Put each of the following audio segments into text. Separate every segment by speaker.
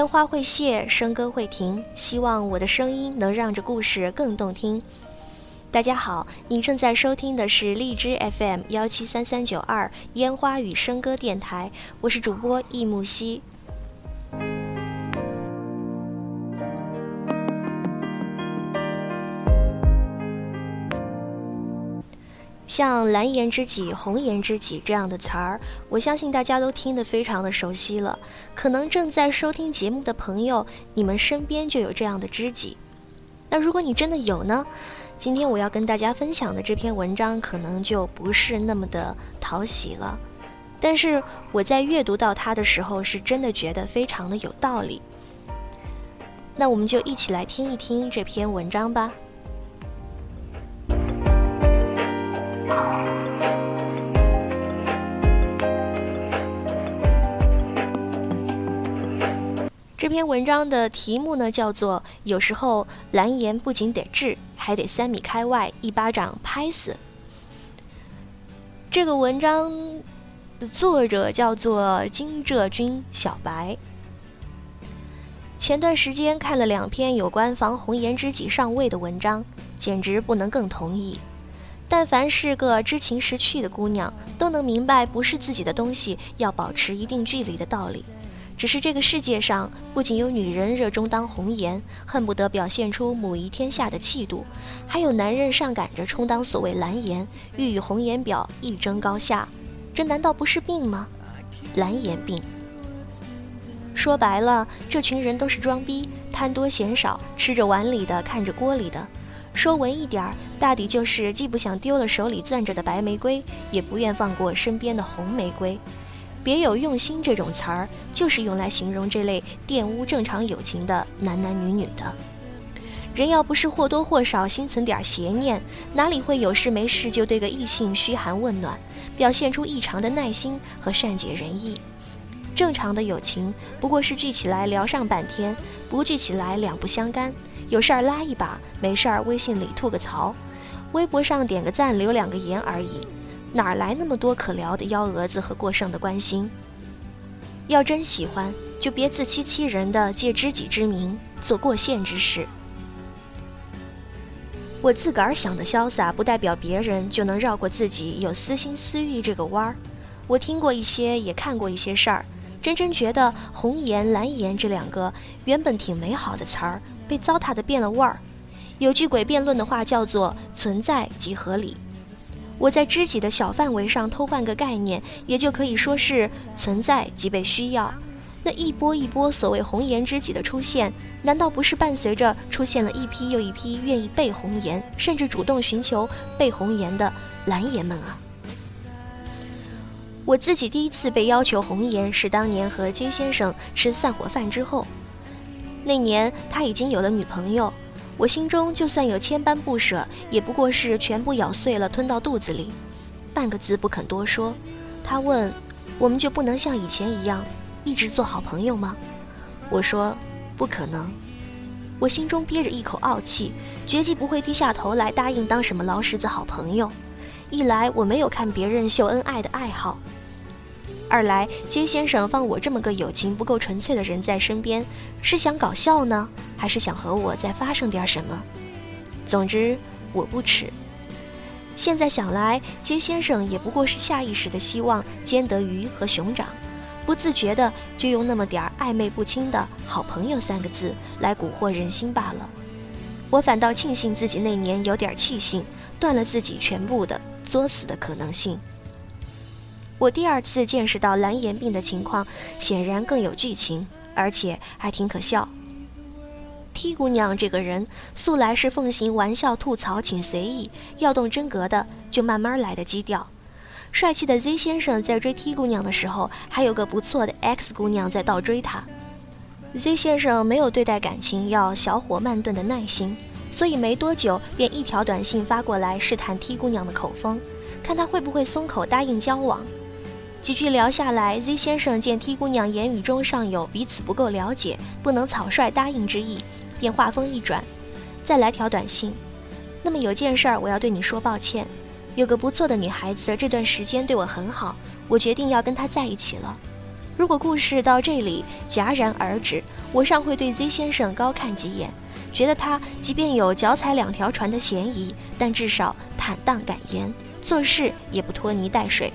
Speaker 1: 烟花会谢，笙歌会停，希望我的声音能让这故事更动听。大家好，您正在收听的是荔枝 FM 幺七三三九二烟花与笙歌电台，我是主播易木兮。像蓝颜知己、红颜知己这样的词儿，我相信大家都听得非常的熟悉了。可能正在收听节目的朋友，你们身边就有这样的知己。那如果你真的有呢？今天我要跟大家分享的这篇文章，可能就不是那么的讨喜了。但是我在阅读到它的时候，是真的觉得非常的有道理。那我们就一起来听一听这篇文章吧。这篇文章的题目呢，叫做“有时候蓝颜不仅得治，还得三米开外一巴掌拍死”。这个文章的作者叫做金浙军小白。前段时间看了两篇有关防红颜知己上位的文章，简直不能更同意。但凡是个知情识趣的姑娘，都能明白不是自己的东西要保持一定距离的道理。只是这个世界上不仅有女人热衷当红颜，恨不得表现出母仪天下的气度，还有男人上赶着充当所谓蓝颜，欲与红颜表一争高下。这难道不是病吗？蓝颜病。说白了，这群人都是装逼，贪多嫌少，吃着碗里的，看着锅里的。说文一点儿，大抵就是既不想丢了手里攥着的白玫瑰，也不愿放过身边的红玫瑰。别有用心这种词儿，就是用来形容这类玷污正常友情的男男女女的。人要不是或多或少心存点邪念，哪里会有事没事就对个异性嘘寒问暖，表现出异常的耐心和善解人意？正常的友情不过是聚起来聊上半天，不聚起来两不相干。有事儿拉一把，没事儿微信里吐个槽，微博上点个赞留两个言而已，哪来那么多可聊的幺蛾子和过剩的关心？要真喜欢，就别自欺欺人的借知己之名做过线之事。我自个儿想的潇洒，不代表别人就能绕过自己有私心私欲这个弯儿。我听过一些，也看过一些事儿，真真觉得红颜蓝颜这两个原本挺美好的词儿。被糟蹋的变了味儿，有句诡辩论的话叫做“存在即合理”。我在知己的小范围上偷换个概念，也就可以说是存在即被需要。那一波一波所谓红颜知己的出现，难道不是伴随着出现了一批又一批愿意被红颜，甚至主动寻求被红颜的蓝颜们啊？我自己第一次被要求红颜，是当年和金先生吃散伙饭之后。那年他已经有了女朋友，我心中就算有千般不舍，也不过是全部咬碎了吞到肚子里，半个字不肯多说。他问：“我们就不能像以前一样，一直做好朋友吗？”我说：“不可能。”我心中憋着一口傲气，绝技不会低下头来答应当什么老实子好朋友。一来我没有看别人秀恩爱的爱好。二来，金先生放我这么个友情不够纯粹的人在身边，是想搞笑呢，还是想和我再发生点什么？总之，我不耻。现在想来，金先生也不过是下意识的希望兼得鱼和熊掌，不自觉的就用那么点儿暧昧不清的好朋友三个字来蛊惑人心罢了。我反倒庆幸自己那年有点气性，断了自己全部的作死的可能性。我第二次见识到蓝颜病的情况，显然更有剧情，而且还挺可笑。T 姑娘这个人素来是奉行玩笑吐槽请随意，要动真格的就慢慢来的基调。帅气的 Z 先生在追 T 姑娘的时候，还有个不错的 X 姑娘在倒追他。Z 先生没有对待感情要小火慢炖的耐心，所以没多久便一条短信发过来试探 T 姑娘的口风，看她会不会松口答应交往。几句聊下来，Z 先生见 T 姑娘言语中尚有彼此不够了解，不能草率答应之意，便话锋一转，再来条短信。那么有件事儿我要对你说抱歉，有个不错的女孩子这段时间对我很好，我决定要跟她在一起了。如果故事到这里戛然而止，我尚会对 Z 先生高看几眼，觉得他即便有脚踩两条船的嫌疑，但至少坦荡敢言，做事也不拖泥带水。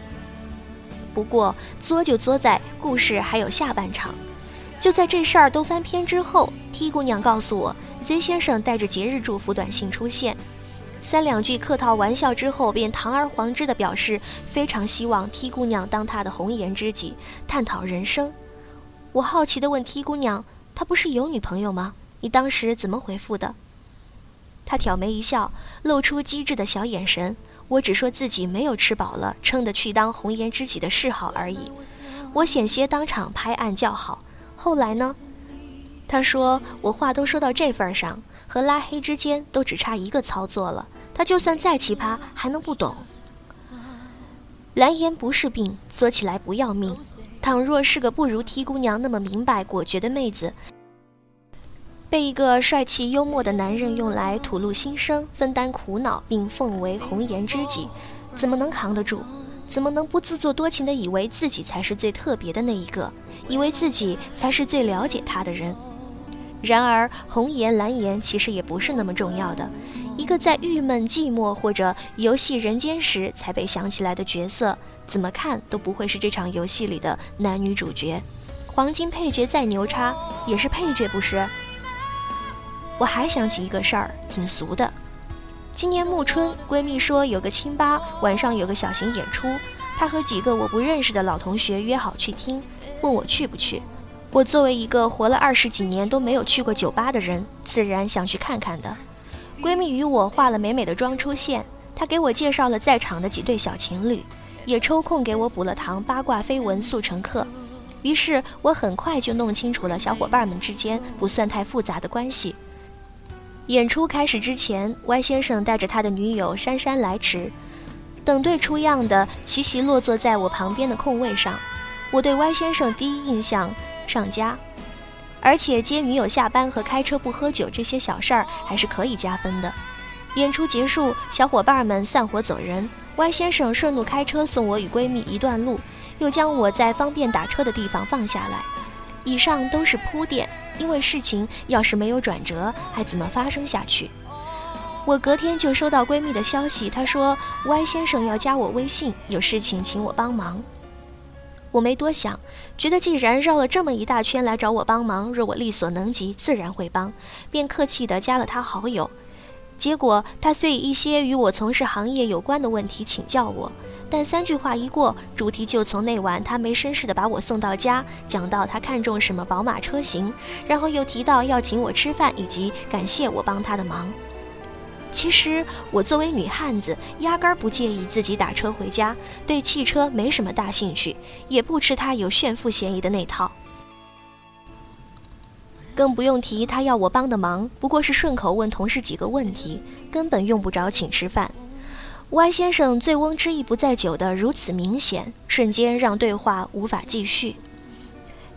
Speaker 1: 不过作就作在故事还有下半场，就在这事儿都翻篇之后，T 姑娘告诉我，Z 先生带着节日祝福短信出现。三两句客套玩笑之后，便堂而皇之地表示非常希望 T 姑娘当他的红颜知己，探讨人生。我好奇地问 T 姑娘：“他不是有女朋友吗？你当时怎么回复的？”她挑眉一笑，露出机智的小眼神。我只说自己没有吃饱了，撑得去当红颜知己的嗜好而已。我险些当场拍案叫好。后来呢？他说：“我话都说到这份上，和拉黑之间都只差一个操作了。”他就算再奇葩，还能不懂？蓝颜不是病，作起来不要命。倘若是个不如 T 姑娘那么明白果决的妹子，被一个帅气幽默的男人用来吐露心声、分担苦恼，并奉为红颜知己，怎么能扛得住？怎么能不自作多情的以为自己才是最特别的那一个，以为自己才是最了解他的人？然而，红颜蓝颜其实也不是那么重要的。一个在郁闷、寂寞或者游戏人间时才被想起来的角色，怎么看都不会是这场游戏里的男女主角。黄金配角再牛叉，也是配角不是？我还想起一个事儿，挺俗的。今年暮春，闺蜜说有个清吧晚上有个小型演出，她和几个我不认识的老同学约好去听，问我去不去。我作为一个活了二十几年都没有去过酒吧的人，自然想去看看的。闺蜜与我化了美美的妆出现，她给我介绍了在场的几对小情侣，也抽空给我补了堂八卦绯闻速成课。于是我很快就弄清楚了小伙伴们之间不算太复杂的关系。演出开始之前，Y 先生带着他的女友姗姗来迟，等队出样的齐齐落座在我旁边的空位上。我对 Y 先生第一印象。上佳，而且接女友下班和开车不喝酒这些小事儿还是可以加分的。演出结束，小伙伴们散伙走人，Y 先生顺路开车送我与闺蜜一段路，又将我在方便打车的地方放下来。以上都是铺垫，因为事情要是没有转折，还怎么发生下去？我隔天就收到闺蜜的消息，她说 Y 先生要加我微信，有事情请我帮忙。我没多想，觉得既然绕了这么一大圈来找我帮忙，若我力所能及，自然会帮，便客气地加了他好友。结果他虽以一些与我从事行业有关的问题请教我，但三句话一过，主题就从那晚他没绅士的把我送到家，讲到他看中什么宝马车型，然后又提到要请我吃饭，以及感谢我帮他的忙。其实我作为女汉子，压根儿不介意自己打车回家，对汽车没什么大兴趣，也不吃他有炫富嫌疑的那套。更不用提他要我帮的忙，不过是顺口问同事几个问题，根本用不着请吃饭。Y 先生醉翁之意不在酒的如此明显，瞬间让对话无法继续。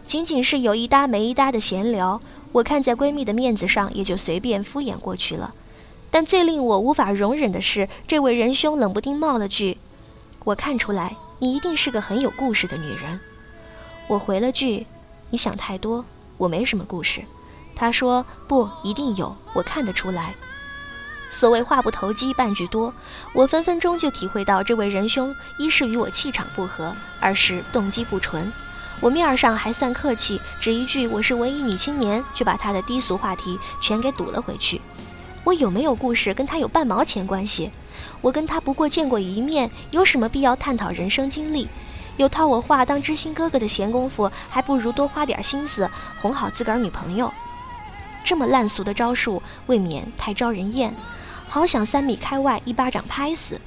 Speaker 1: 仅仅是有一搭没一搭的闲聊，我看在闺蜜的面子上，也就随便敷衍过去了。但最令我无法容忍的是，这位仁兄冷不丁冒了句：“我看出来，你一定是个很有故事的女人。”我回了句：“你想太多，我没什么故事。”他说：“不一定有，我看得出来。”所谓话不投机半句多，我分分钟就体会到这位仁兄一是与我气场不合，二是动机不纯。我面儿上还算客气，只一句“我是文艺女青年”，就把他的低俗话题全给堵了回去。我有没有故事，跟他有半毛钱关系？我跟他不过见过一面，有什么必要探讨人生经历？有套我话当知心哥哥的闲工夫，还不如多花点心思哄好自个儿女朋友。这么烂俗的招数，未免太招人厌。好想三米开外一巴掌拍死。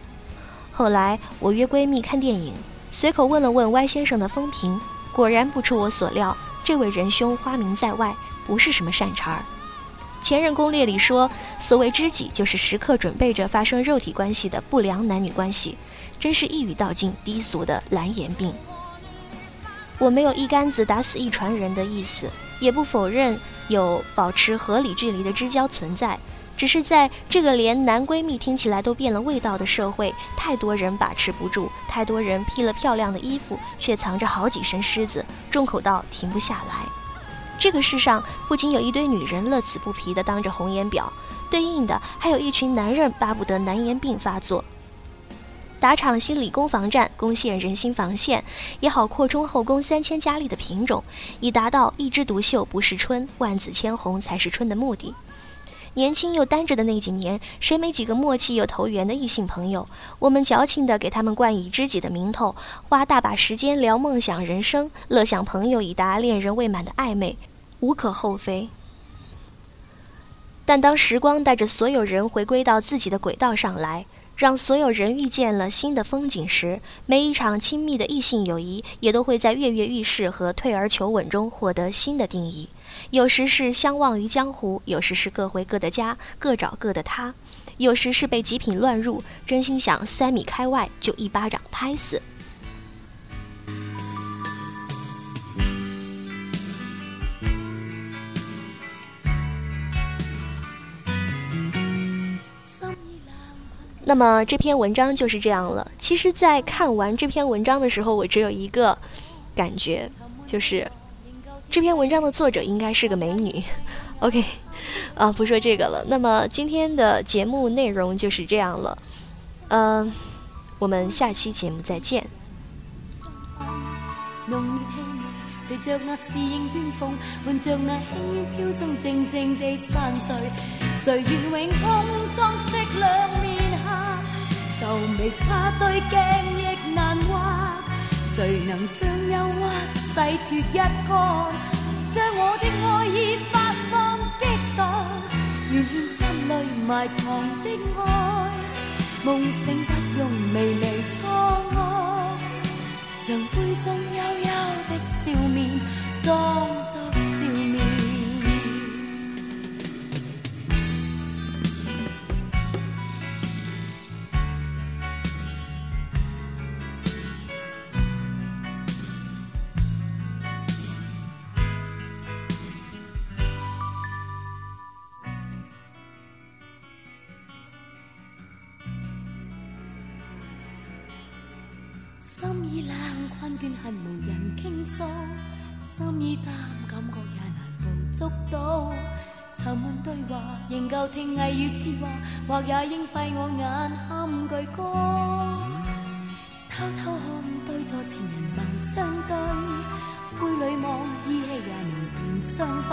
Speaker 1: 后来我约闺蜜看电影，随口问了问 Y 先生的风评，果然不出我所料，这位仁兄花名在外，不是什么善茬儿。前任攻略里说，所谓知己就是时刻准备着发生肉体关系的不良男女关系，真是一语道尽低俗的蓝颜病。我没有一竿子打死一船人的意思，也不否认有保持合理距离的知交存在，只是在这个连男闺蜜听起来都变了味道的社会，太多人把持不住，太多人披了漂亮的衣服，却藏着好几身虱子，重口到停不下来。这个世上不仅有一堆女人乐此不疲地当着红颜婊，对应的还有一群男人巴不得难言病发作。打场心理攻防战，攻陷人心防线，也好扩充后宫三千佳丽的品种，以达到一枝独秀不是春，万紫千红才是春的目的。年轻又单着的那几年，谁没几个默契又投缘的异性朋友？我们矫情地给他们冠以知己的名头，花大把时间聊梦想人生，乐享朋友已达恋人未满的暧昧，无可厚非。但当时光带着所有人回归到自己的轨道上来，让所有人遇见了新的风景时，每一场亲密的异性友谊，也都会在跃跃欲试和退而求稳中获得新的定义。有时是相忘于江湖，有时是各回各的家，各找各的他；有时是被极品乱入，真心想三米开外就一巴掌拍死。那么这篇文章就是这样了。其实，在看完这篇文章的时候，我只有一个感觉，就是。这篇文章的作者应该是个美女，OK，啊，不说这个了。那么今天的节目内容就是这样了，嗯，我们下期节目再见。随着那侍应端风，伴着那轻烟飘送，静静地散碎。谁愿永空装饰两面下，愁眉怕对镜亦难画。谁能将忧郁？洗脱一干，将我的爱意发放激荡，愿献心里埋藏的爱，梦醒不用微微错愕，像杯中幽幽心已淡，感觉也难捕捉到。沉闷对话，仍旧听呓语痴话，或也应闭我眼喊句歌。偷偷看对坐情人貌相对，杯里望依稀也能辨相伴。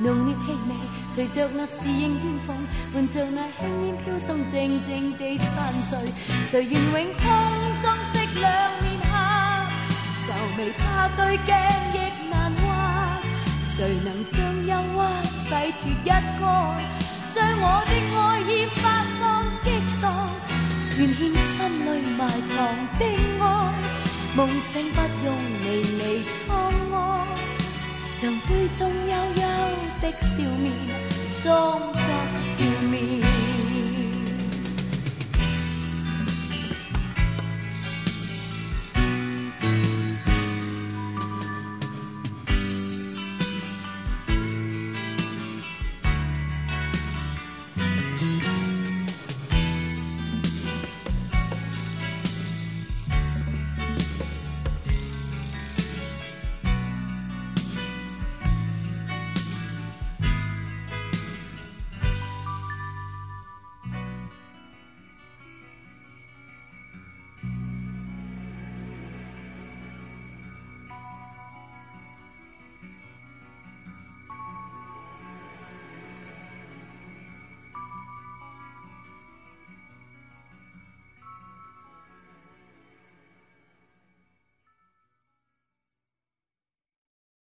Speaker 1: 浓烈气味随着那侍应端风，伴着那轻烟飘送，静静地散碎。谁愿永未怕对镜亦难画，谁能将忧郁洗脱一干？将我的爱意发放激荡，愿献心里埋藏的爱，梦醒不用微微错愕，像杯中幽幽的笑面，装作笑面。